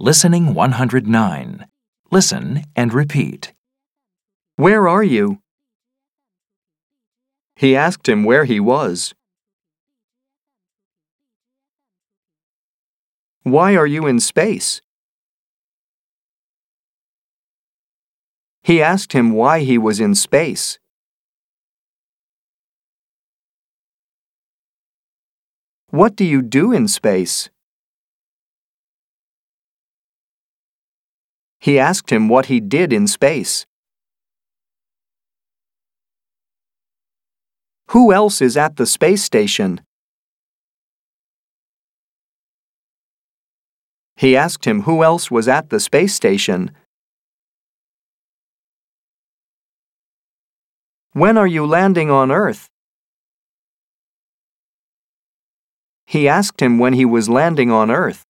Listening 109. Listen and repeat. Where are you? He asked him where he was. Why are you in space? He asked him why he was in space. What do you do in space? He asked him what he did in space. Who else is at the space station? He asked him who else was at the space station. When are you landing on Earth? He asked him when he was landing on Earth.